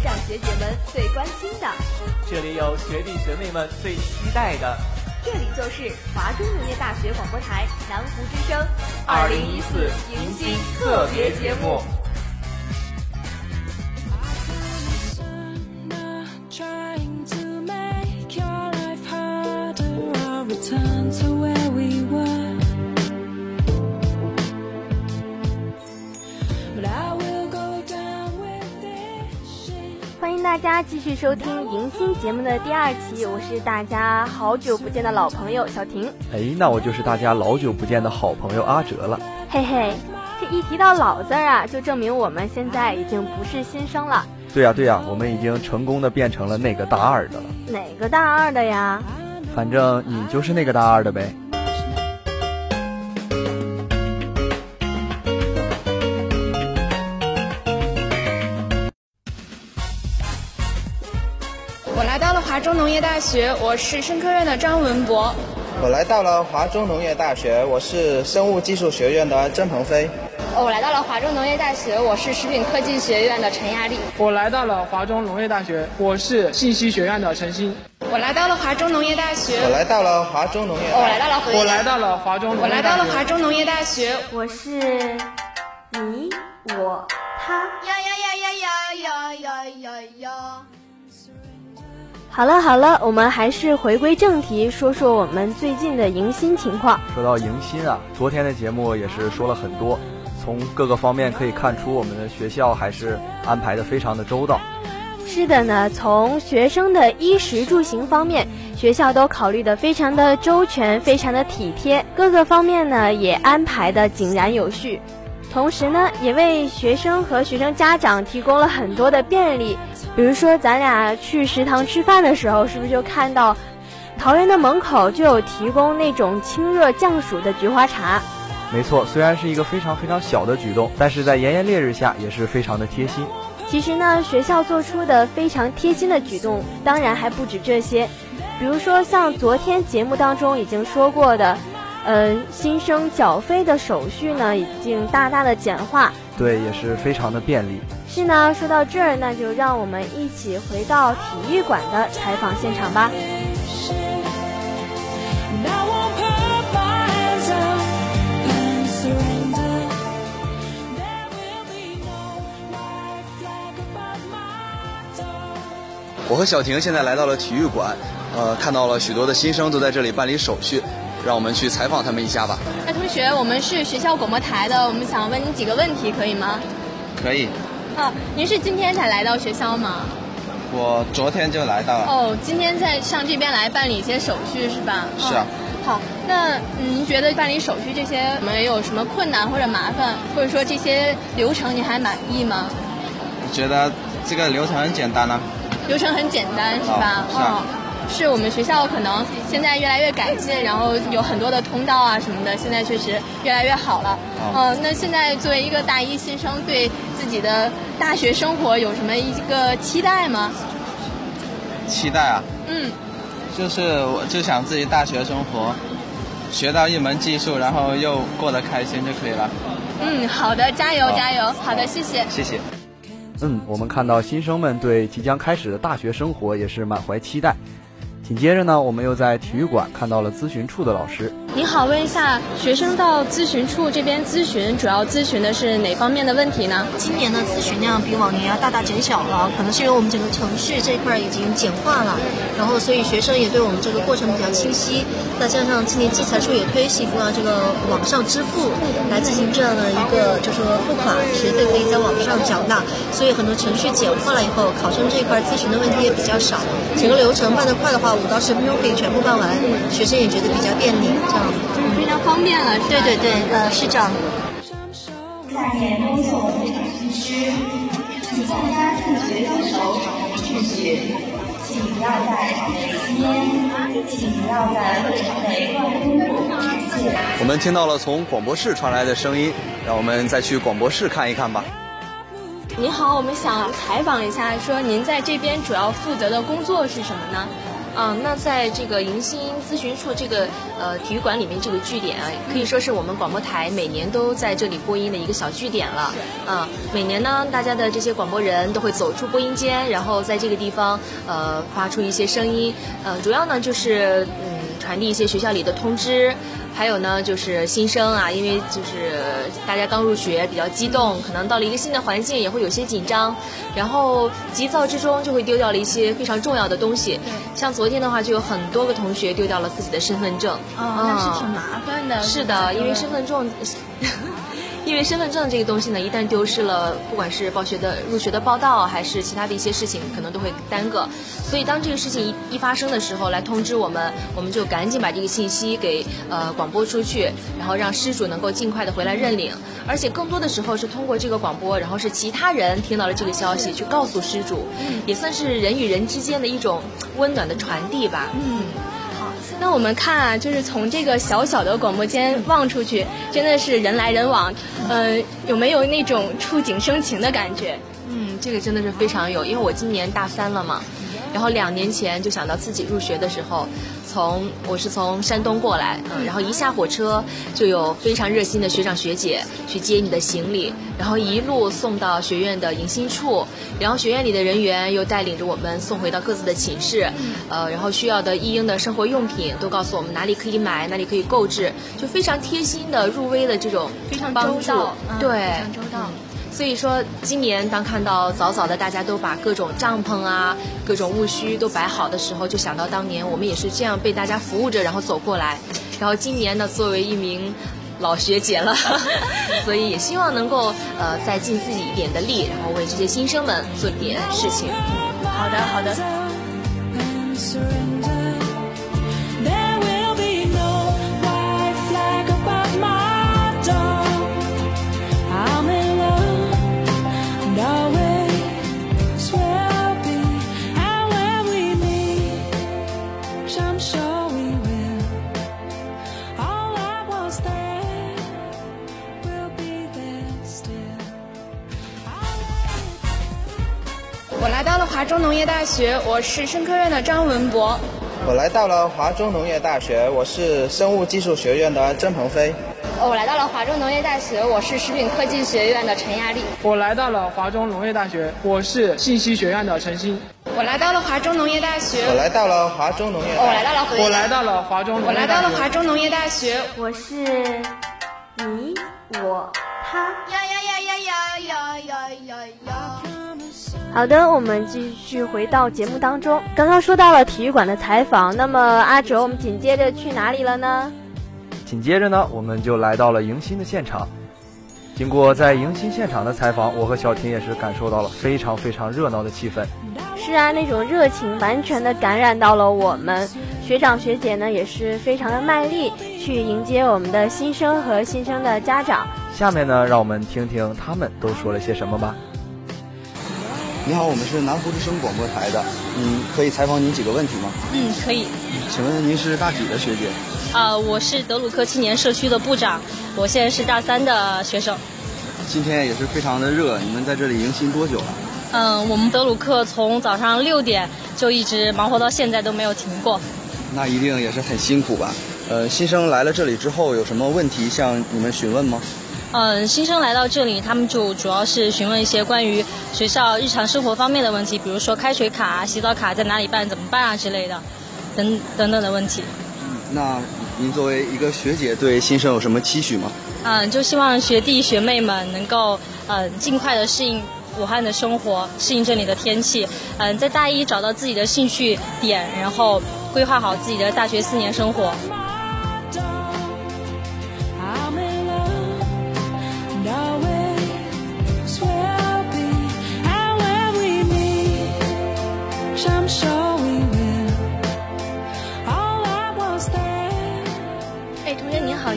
学长学姐们最关心的，这里有学弟学妹们最期待的，这里就是华中农业大学广播台南湖之声二零一四迎新特别节目。家继续收听迎新节目的第二期，我是大家好久不见的老朋友小婷。哎，那我就是大家老久不见的好朋友阿哲了。嘿嘿，这一提到“老”字啊，就证明我们现在已经不是新生了。对呀对呀，我们已经成功的变成了那个大二的了。哪个大二的呀？反正你就是那个大二的呗。华中农业大学，我是生科院的张文博。我来到了华中农业大学，我是生物技术学院的曾鹏飞。我来到了华中农业大学，我是食品科技学院的陈亚丽。我来到了华中农业大学，我是信息学院的陈鑫。我来到了华中农业大学，我来到了华中农业，我来到了我来到了华中，我来到了华中农业大学，我是你我他。呀呀呀呀呀呀呀呀呀！好了好了，我们还是回归正题，说说我们最近的迎新情况。说到迎新啊，昨天的节目也是说了很多，从各个方面可以看出我们的学校还是安排的非常的周到。是的呢，从学生的衣食住行方面，学校都考虑的非常的周全，非常的体贴，各个方面呢也安排的井然有序。同时呢，也为学生和学生家长提供了很多的便利。比如说，咱俩去食堂吃饭的时候，是不是就看到桃园的门口就有提供那种清热降暑的菊花茶？没错，虽然是一个非常非常小的举动，但是在炎炎烈日下也是非常的贴心。其实呢，学校做出的非常贴心的举动，当然还不止这些。比如说，像昨天节目当中已经说过的，呃，新生缴费的手续呢，已经大大的简化。对，也是非常的便利。是呢，说到这儿，那就让我们一起回到体育馆的采访现场吧。我和小婷现在来到了体育馆，呃，看到了许多的新生都在这里办理手续，让我们去采访他们一下吧。那同学，我们是学校广播台的，我们想问你几个问题，可以吗？可以。哦，您是今天才来到学校吗？我昨天就来到了。哦，今天在上这边来办理一些手续是吧？是啊。好，那您觉得办理手续这些没有什么困难或者麻烦，或者说这些流程你还满意吗？我觉得这个流程很简单呢。流程很简单是吧？是啊。是我们学校可能现在越来越改进，然后有很多的通道啊什么的，现在确实越来越好了。嗯，那现在作为一个大一新生，对自己的大学生活有什么一个期待吗？期待啊？嗯，就是我就想自己大学生活学到一门技术，然后又过得开心就可以了。嗯，好的，加油加油！好的，谢谢。谢谢。嗯，我们看到新生们对即将开始的大学生活也是满怀期待。紧接着呢，我们又在体育馆看到了咨询处的老师。您好，问一下，学生到咨询处这边咨询，主要咨询的是哪方面的问题呢？今年的咨询量比往年要大大减小了，可能是因为我们整个程序这一块已经简化了，然后所以学生也对我们这个过程比较清晰。再加上今年计财处也推行了这个网上支付，来进行这样的一个就是说付款，学费可以在网上缴纳，所以很多程序简化了以后，考生这一块咨询的问题也比较少。整个流程办得快的话，五到十分钟可以全部办完，学生也觉得比较便利。这样。非常方便了，对对对，呃，是这样。下面恭送我们掌心师，请大家自觉遵守，秩序，请不要在场内吸烟，请不要在会场内乱动或直线。我们听到了从广播室传来的声音，让我们再去广播室看一看吧。您好，我们想采访一下，说您在这边主要负责的工作是什么呢？嗯，那在这个迎新咨询处这个呃体育馆里面这个据点啊，可以说是我们广播台每年都在这里播音的一个小据点了。嗯，每年呢，大家的这些广播人都会走出播音间，然后在这个地方呃发出一些声音。呃，主要呢就是传递一些学校里的通知。还有呢，就是新生啊，因为就是大家刚入学，比较激动，可能到了一个新的环境也会有些紧张，然后急躁之中就会丢掉了一些非常重要的东西。像昨天的话，就有很多个同学丢掉了自己的身份证。哦，那是挺麻烦的。是的，因为身份证。因为身份证这个东西呢，一旦丢失了，不管是报学的入学的报道，还是其他的一些事情，可能都会耽搁。所以当这个事情一一发生的时候，来通知我们，我们就赶紧把这个信息给呃广播出去，然后让失主能够尽快的回来认领。而且更多的时候是通过这个广播，然后是其他人听到了这个消息，去告诉失主，也算是人与人之间的一种温暖的传递吧。嗯。那我们看啊，就是从这个小小的广播间望出去，真的是人来人往，嗯，有没有那种触景生情的感觉？嗯，这个真的是非常有，因为我今年大三了嘛。然后两年前就想到自己入学的时候，从我是从山东过来，嗯，然后一下火车就有非常热心的学长学姐去接你的行李，然后一路送到学院的迎新处，然后学院里的人员又带领着我们送回到各自的寝室，呃，然后需要的一应的生活用品都告诉我们哪里可以买，哪里可以购置，就非常贴心的入微的这种非常周到，对，非常周到。所以说，今年当看到早早的大家都把各种帐篷啊、各种务虚都摆好的时候，就想到当年我们也是这样被大家服务着，然后走过来。然后今年呢，作为一名老学姐了，所以也希望能够呃再尽自己一点的力，然后为这些新生们做点事情。好的，好的。华中农业大学，我是生科院的张文博。我来到了华中农业大学，我是生物技术学院的曾鹏飞。我来到了华中农业大学，我是食品科技学院的陈亚丽。我来到了华中农业大学，我是信息学院的陈鑫。我来到了华中农业大学，我来到了华中农业，我来到了，我来到了华中，我来到了华中农业大学。我是你，我，他。呀呀呀呀呀呀呀呀呀！好的，我们继续回到节目当中。刚刚说到了体育馆的采访，那么阿哲，我们紧接着去哪里了呢？紧接着呢，我们就来到了迎新的现场。经过在迎新现场的采访，我和小婷也是感受到了非常非常热闹的气氛。是啊，那种热情完全的感染到了我们学长学姐呢，也是非常的卖力去迎接我们的新生和新生的家长。下面呢，让我们听听他们都说了些什么吧。你好，我们是南湖之声广播台的，嗯，可以采访您几个问题吗？嗯，可以。请问您是大几的学姐？啊，我是德鲁克青年社区的部长，我现在是大三的学生。今天也是非常的热，你们在这里迎新多久了？嗯，我们德鲁克从早上六点就一直忙活到现在都没有停过。那一定也是很辛苦吧？呃，新生来了这里之后有什么问题向你们询问吗？嗯，新生来到这里，他们就主要是询问一些关于学校日常生活方面的问题，比如说开水卡、洗澡卡在哪里办、怎么办啊之类的，等等等的问题。那您作为一个学姐，对新生有什么期许吗？嗯，就希望学弟学妹们能够嗯尽快的适应武汉的生活，适应这里的天气，嗯，在大一找到自己的兴趣点，然后规划好自己的大学四年生活。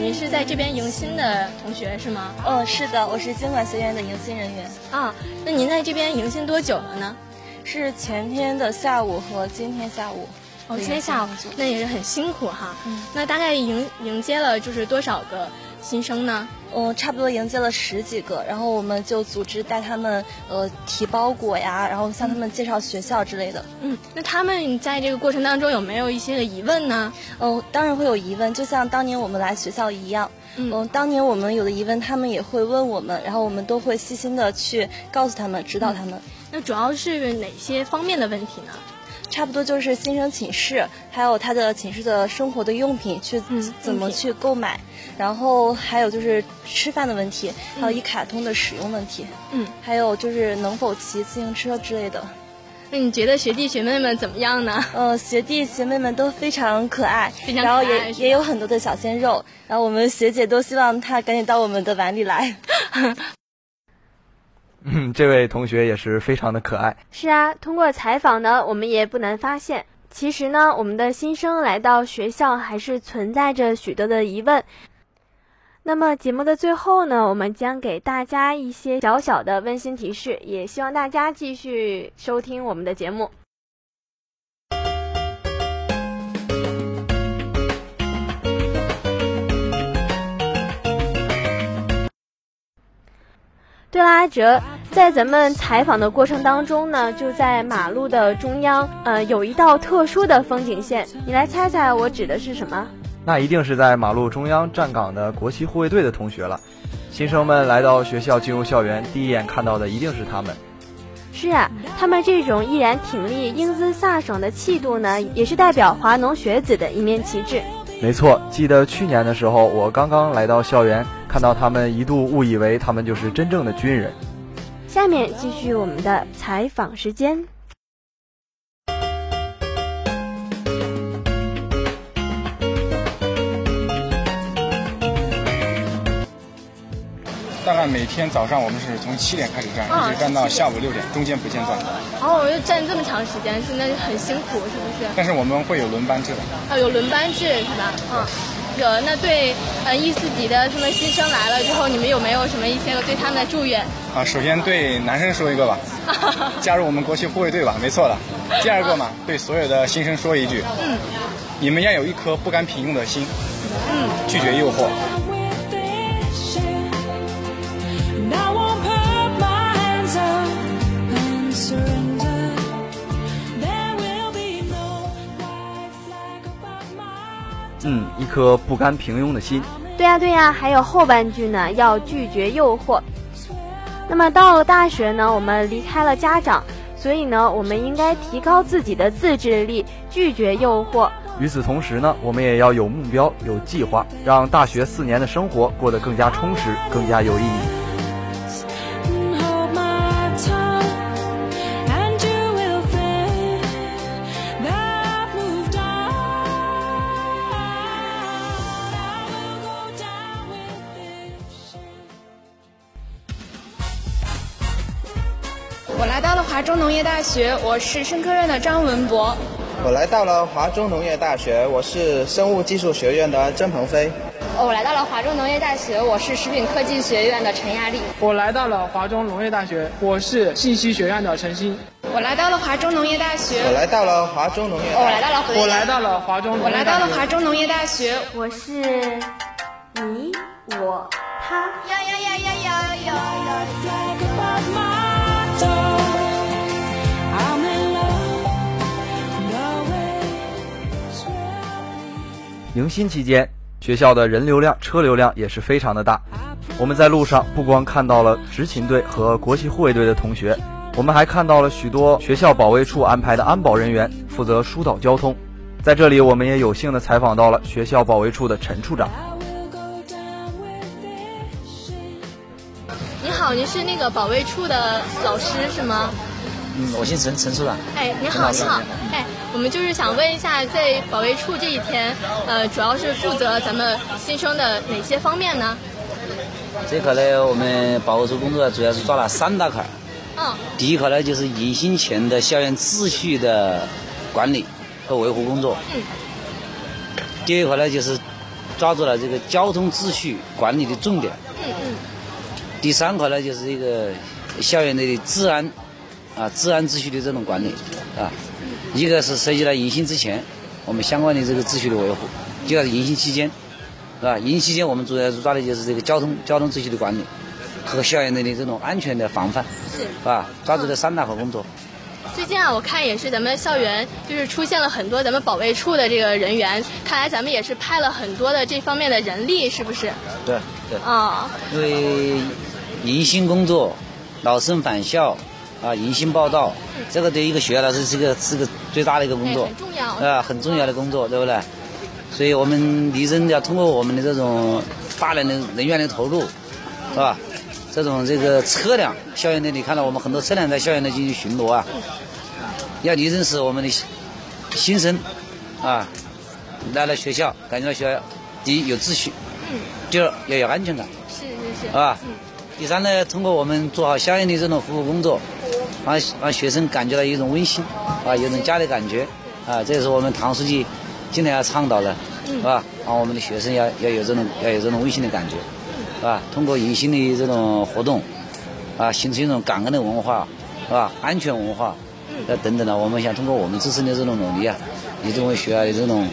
您是在这边迎新的同学是吗？嗯，是的，我是经管学院的迎新人员。啊，那您在这边迎新多久了呢？是前天的下午和今天下午。哦，今天下午，那也是很辛苦哈。嗯。那大概迎迎接了就是多少个新生呢？嗯，差不多迎接了十几个，然后我们就组织带他们呃提包裹呀，然后向他们介绍学校之类的。嗯，那他们在这个过程当中有没有一些个疑问呢？嗯，当然会有疑问，就像当年我们来学校一样。嗯，当年我们有的疑问，他们也会问我们，然后我们都会细心的去告诉他们，指导他们。那主要是哪些方面的问题呢？差不多就是新生寝室，还有他的寝室的生活的用品去怎么去购买，然后还有就是吃饭的问题，还有一卡通的使用问题，嗯，还有就是能否骑自行车之类的。那你觉得学弟学妹们怎么样呢？呃，学弟学妹们都非常可爱，非常然后也也有很多的小鲜肉，然后我们学姐都希望他赶紧到我们的碗里来。嗯，这位同学也是非常的可爱。是啊，通过采访呢，我们也不难发现，其实呢，我们的新生来到学校还是存在着许多的疑问。那么节目的最后呢，我们将给大家一些小小的温馨提示，也希望大家继续收听我们的节目。对了，阿哲，在咱们采访的过程当中呢，就在马路的中央，呃，有一道特殊的风景线，你来猜猜我指的是什么？那一定是在马路中央站岗的国旗护卫队的同学了。新生们来到学校进入校园，第一眼看到的一定是他们。是啊，他们这种毅然挺立、英姿飒爽的气度呢，也是代表华农学子的一面旗帜。没错，记得去年的时候，我刚刚来到校园，看到他们，一度误以为他们就是真正的军人。下面继续我们的采访时间。大概每天早上我们是从七点开始站，一直站到下午六点，中间不间断。哦，就站这么长时间，现在很辛苦，是不是？但是我们会有轮班制的。哦，有轮班制是吧？嗯，有。那对呃一四级的他们新生来了之后，你们有没有什么一些个对他们的祝愿？啊，首先对男生说一个吧，加入我们国旗护卫队吧，没错的。第二个嘛，对所有的新生说一句，嗯，你们要有一颗不甘平庸的心，嗯，拒绝诱惑。嗯，一颗不甘平庸的心。对呀，对呀，还有后半句呢，要拒绝诱惑。那么到了大学呢，我们离开了家长，所以呢，我们应该提高自己的自制力，拒绝诱惑。与此同时呢，我们也要有目标、有计划，让大学四年的生活过得更加充实、更加有意义。我来到了华中农业大学，我是生科院的张文博。我来到了华中农业大学，我是生物技术学院的曾鹏飞。我来到了华中农业大学，我是食品科技学院的陈亚丽。我来到了华中农业大学，我是信息学院的陈鑫。我来到了华中农业大学，我来到了华中农业，我来到了，我来到了华中，我来到了华中农业大学。我是你，我，他。呀呀呀呀呀呀呀！迎新期间，学校的人流量、车流量也是非常的大。我们在路上不光看到了执勤队和国旗护卫队的同学，我们还看到了许多学校保卫处安排的安保人员，负责疏导交通。在这里，我们也有幸的采访到了学校保卫处的陈处长。你好，您是那个保卫处的老师是吗？嗯，我姓陈，陈处长。哎，你好，你好。哎，我们就是想问一下，在保卫处这一天，呃，主要是负责咱们新生的哪些方面呢？这块呢，我们保卫处工作主要是抓了三大块。嗯。第一块呢，就是迎新前的校园秩序的管理和维护工作。嗯。第二块呢，就是抓住了这个交通秩序管理的重点。嗯嗯。第三块呢，就是这个校园内的治安。啊，治安秩序的这种管理，啊，一个是涉及到迎新之前，我们相关的这个秩序的维护；，第二是迎新期间，是吧？迎新期间我们主要抓的就是这个交通交通秩序的管理和校园内的这种安全的防范，是吧？抓住了三大好工作。最近啊，我看也是咱们校园就是出现了很多咱们保卫处的这个人员，看来咱们也是派了很多的这方面的人力，是不是？对对。啊。因为迎新工作、老生返校啊、迎新报道，这个对一个学校来说是个是个最大的一个工作，很重要。啊，很重要的工作，对不对？所以我们力争要通过我们的这种大量的人员的投入，是吧？这种这个车辆，校园内你看到我们很多车辆在校园内进行巡逻啊，要力争使我们的新生啊来了学校，感觉到学校第一有秩序，第二要有安全感，是是是，啊，第三呢，通过我们做好相应的这种服务工作，让让学生感觉到一种温馨，啊，有种家的感觉，啊，这也是我们唐书记今天要倡导的，是吧？让我们的学生要要有这种要有这种温馨的感觉。是吧？通过迎新的这种活动，啊，形成一种感恩的文化，是吧？安全文化，呃等等的，我们想通过我们自身的这种努力啊，以这种学校的这种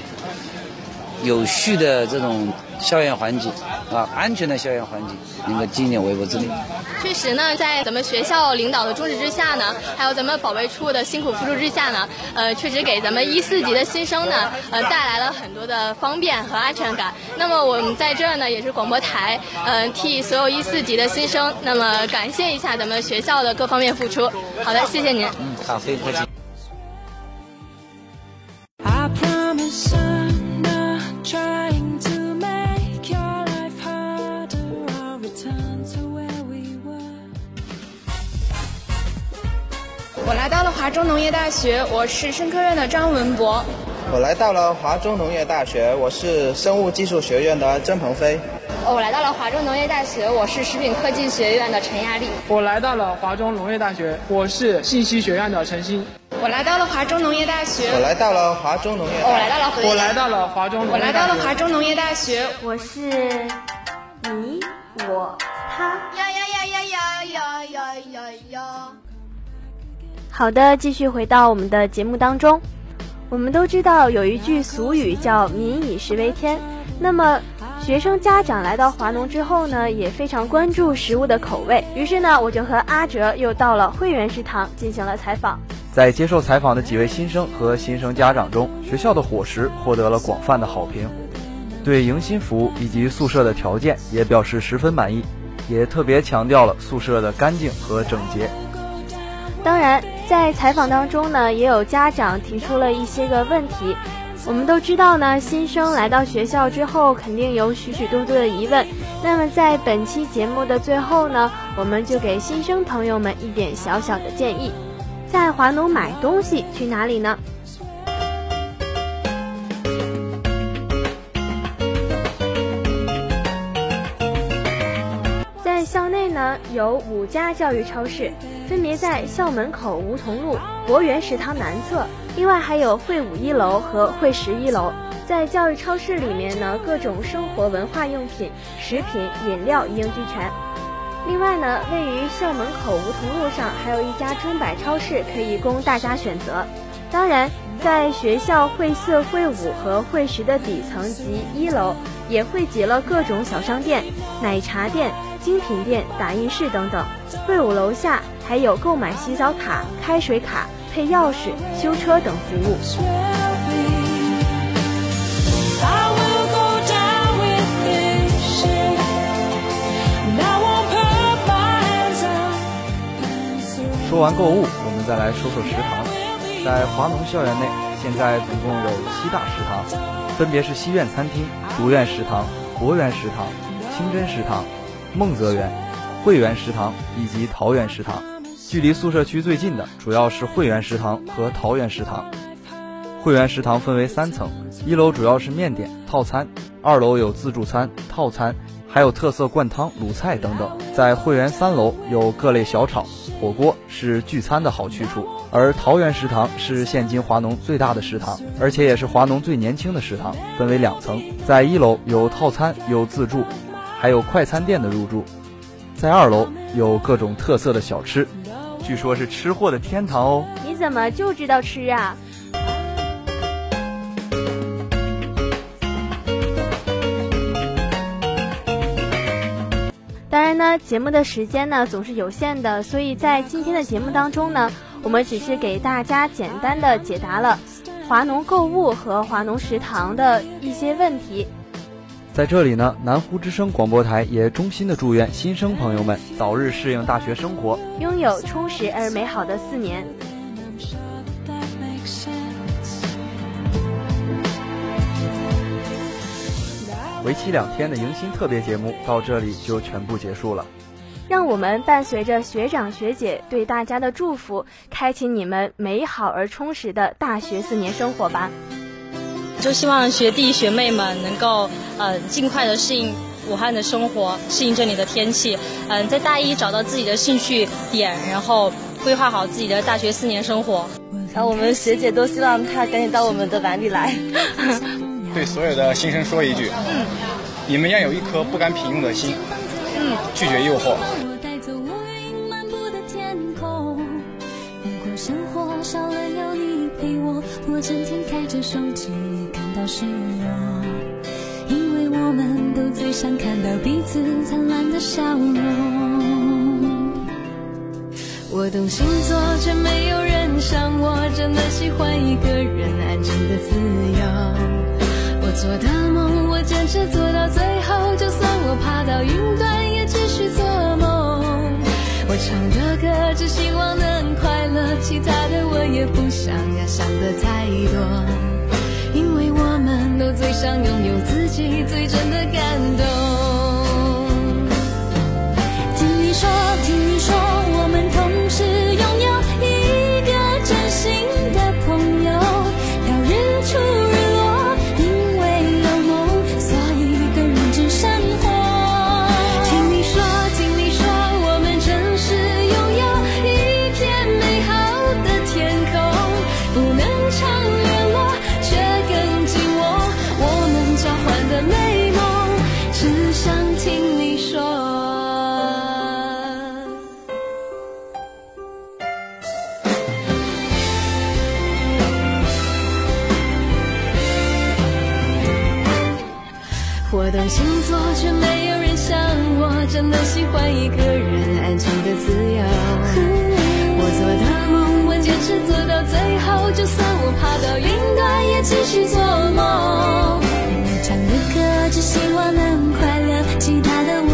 有序的这种校园环境，啊，安全的校园环境，能够尽一点微薄之力。确实呢，在咱们学校领导的重视之下呢，还有咱们保卫处的辛苦付出之下呢，呃，确实给咱们一四级的新生呢，呃，带来了很多的方便和安全感。那么我们在这儿呢，也是广播台，呃，替所有一四级的新生，那么感谢一下咱们学校的各方面付出。好的，谢谢您。嗯，好，非常客气。中农业大学，我是生科院的张文博。我来到了华中农业大学，我是生物技术学院的曾鹏飞。我来到了华中农业大学，我是食品科技学院的陈亚丽。我来到了华中农业大学，我是信息学院的陈鑫。我来到了华中农业大学，我来到了华中农业，我来到了，我来到了华中，我来到了华中农业大学。我是你，我，他。呀呀呀呀呀呀呀呀呀！好的，继续回到我们的节目当中。我们都知道有一句俗语叫“民以食为天”，那么学生家长来到华农之后呢，也非常关注食物的口味。于是呢，我就和阿哲又到了汇源食堂进行了采访。在接受采访的几位新生和新生家长中，学校的伙食获得了广泛的好评，对迎新服务以及宿舍的条件也表示十分满意，也特别强调了宿舍的干净和整洁。当然，在采访当中呢，也有家长提出了一些个问题。我们都知道呢，新生来到学校之后，肯定有许许多多的疑问。那么在本期节目的最后呢，我们就给新生朋友们一点小小的建议：在华农买东西去哪里呢？在校内呢，有五家教育超市。分别在校门口梧桐路博园食堂南侧，另外还有汇五一楼和汇十一楼。在教育超市里面呢，各种生活文化用品、食品、饮料一应俱全。另外呢，位于校门口梧桐路上还有一家中百超市，可以供大家选择。当然，在学校汇四、汇五和汇十的底层及一楼，也汇集了各种小商店、奶茶店、精品店、打印室等等。汇五楼下。还有购买洗澡卡、开水卡、配钥匙、修车等服务。说完购物，我们再来说说食堂。在华农校园内，现在总共有七大食堂，分别是西苑餐厅、竹苑食堂、博园食堂、清真食堂、梦泽园、汇源食堂以及桃园食堂。距离宿舍区最近的主要是汇源食堂和桃园食堂。汇源食堂分为三层，一楼主要是面点套餐，二楼有自助餐套餐，还有特色灌汤、卤菜等等。在汇源三楼有各类小炒、火锅，是聚餐的好去处。而桃园食堂是现今华农最大的食堂，而且也是华农最年轻的食堂，分为两层。在一楼有套餐、有自助，还有快餐店的入住。在二楼有各种特色的小吃。据说是吃货的天堂哦。你怎么就知道吃啊？当然呢节目的时间呢总是有限的所以在今天的节目当中呢我们只是给大家简单的解答了华农购物和华农食堂的一些问题。在这里呢，南湖之声广播台也衷心的祝愿新生朋友们早日适应大学生活，拥有充实而美好的四年。为期两天的迎新特别节目到这里就全部结束了。让我们伴随着学长学姐对大家的祝福，开启你们美好而充实的大学四年生活吧。就希望学弟学妹们能够呃尽快的适应武汉的生活，适应这里的天气。嗯，在大一找到自己的兴趣点，然后规划好自己的大学四年生活。然后我们学姐都希望他赶紧到我们的碗里来。对所有的新生说一句：嗯，你们要有一颗不甘平庸的心，嗯，拒绝诱惑。到失落，因为我们都最想看到彼此灿烂的笑容。我懂星座，却没有人像我，真的喜欢一个人安静的自由。我做的梦，我坚持做到最后，就算我爬到云端，也继续做梦。我唱的歌，只希望能快乐，其他的我也不想要想的太多，因为我们都最想拥有自己最真的感动。听你说，听到星座却没有人像我，真的喜欢一个人安静的自由。我做的梦我坚持做到最后，就算我爬到云端也继续做梦。你唱的歌只希望能快乐，其他的我。